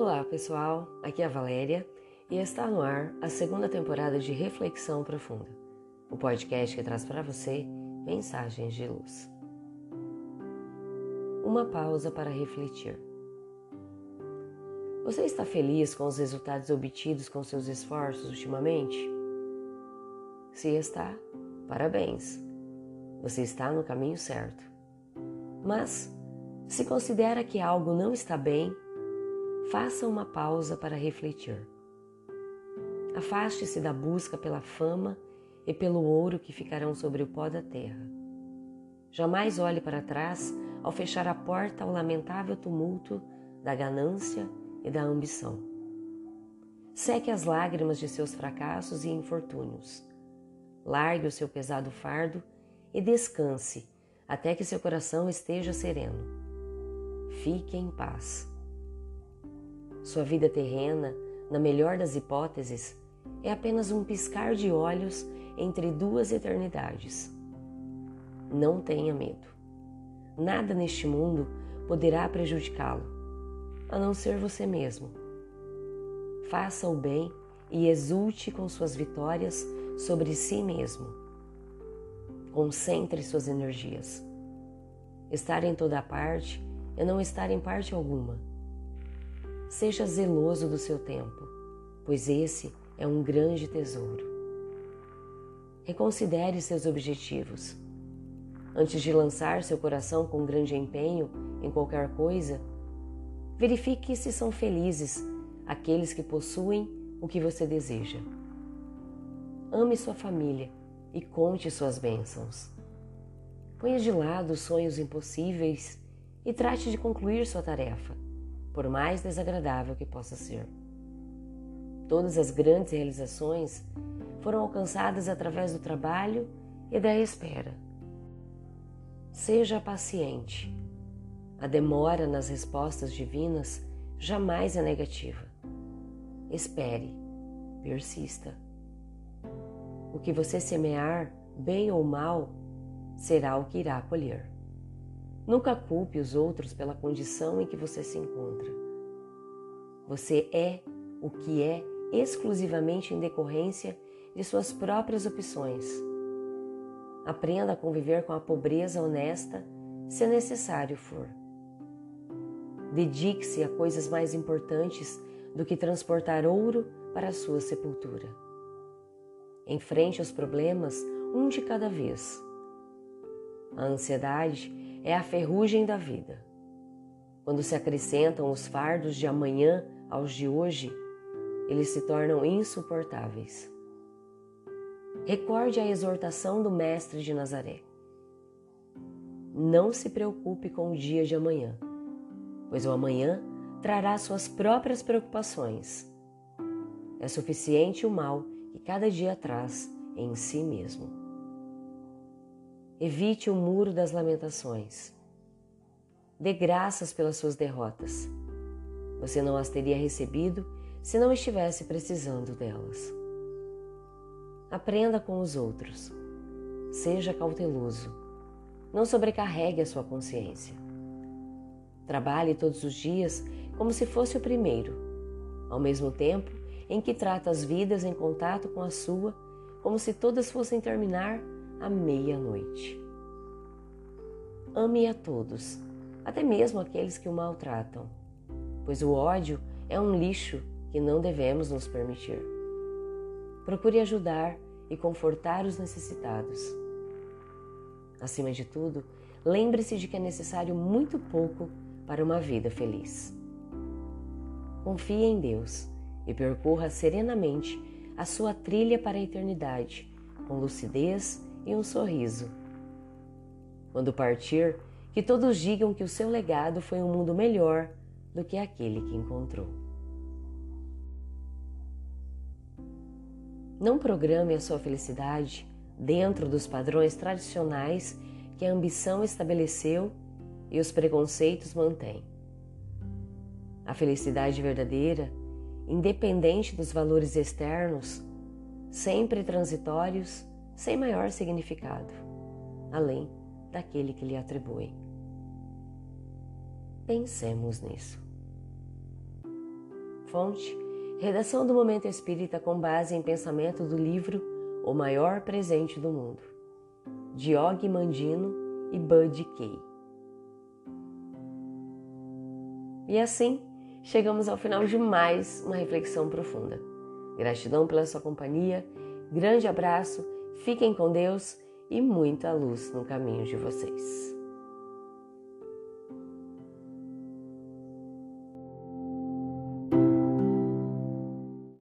Olá pessoal, aqui é a Valéria e está no ar a segunda temporada de Reflexão Profunda, o podcast que traz para você mensagens de luz. Uma pausa para refletir. Você está feliz com os resultados obtidos com seus esforços ultimamente? Se está, parabéns! Você está no caminho certo. Mas, se considera que algo não está bem, faça uma pausa para refletir. Afaste-se da busca pela fama e pelo ouro que ficarão sobre o pó da terra. Jamais olhe para trás ao fechar a porta ao lamentável tumulto da ganância e da ambição. Seque as lágrimas de seus fracassos e infortúnios. Largue o seu pesado fardo e descanse até que seu coração esteja sereno. Fique em paz. Sua vida terrena, na melhor das hipóteses, é apenas um piscar de olhos entre duas eternidades. Não tenha medo. Nada neste mundo poderá prejudicá-lo a não ser você mesmo. Faça o bem e exulte com suas vitórias sobre si mesmo. Concentre suas energias. Estar em toda parte é não estar em parte alguma. Seja zeloso do seu tempo, pois esse é um grande tesouro. Reconsidere seus objetivos. Antes de lançar seu coração com grande empenho em qualquer coisa, Verifique se são felizes aqueles que possuem o que você deseja. Ame sua família e conte suas bênçãos. Ponha de lado os sonhos impossíveis e trate de concluir sua tarefa, por mais desagradável que possa ser. Todas as grandes realizações foram alcançadas através do trabalho e da espera. Seja paciente a demora nas respostas divinas jamais é negativa. Espere, persista. O que você semear, bem ou mal, será o que irá colher. Nunca culpe os outros pela condição em que você se encontra. Você é o que é exclusivamente em decorrência de suas próprias opções. Aprenda a conviver com a pobreza honesta se necessário for. Dedique-se a coisas mais importantes do que transportar ouro para a sua sepultura. Enfrente os problemas um de cada vez. A ansiedade é a ferrugem da vida. Quando se acrescentam os fardos de amanhã aos de hoje, eles se tornam insuportáveis. Recorde a exortação do Mestre de Nazaré. Não se preocupe com o dia de amanhã pois o amanhã trará suas próprias preocupações. É suficiente o mal que cada dia traz em si mesmo. Evite o muro das lamentações. Dê graças pelas suas derrotas. Você não as teria recebido se não estivesse precisando delas. Aprenda com os outros. Seja cauteloso. Não sobrecarregue a sua consciência. Trabalhe todos os dias como se fosse o primeiro, ao mesmo tempo em que trata as vidas em contato com a sua como se todas fossem terminar à meia-noite. Ame a todos, até mesmo aqueles que o maltratam, pois o ódio é um lixo que não devemos nos permitir. Procure ajudar e confortar os necessitados. Acima de tudo, lembre-se de que é necessário muito pouco para uma vida feliz. Confie em Deus e percorra serenamente a sua trilha para a eternidade, com lucidez e um sorriso. Quando partir, que todos digam que o seu legado foi um mundo melhor do que aquele que encontrou. Não programe a sua felicidade dentro dos padrões tradicionais que a ambição estabeleceu e os preconceitos mantêm. A felicidade verdadeira, independente dos valores externos, sempre transitórios, sem maior significado, além daquele que lhe atribui. Pensemos nisso. Fonte: Redação do Momento Espírita com base em pensamento do livro O Maior Presente do Mundo, de Og Mandino e Bud Kay. E assim, chegamos ao final de mais uma reflexão profunda. Gratidão pela sua companhia, grande abraço, fiquem com Deus e muita luz no caminho de vocês.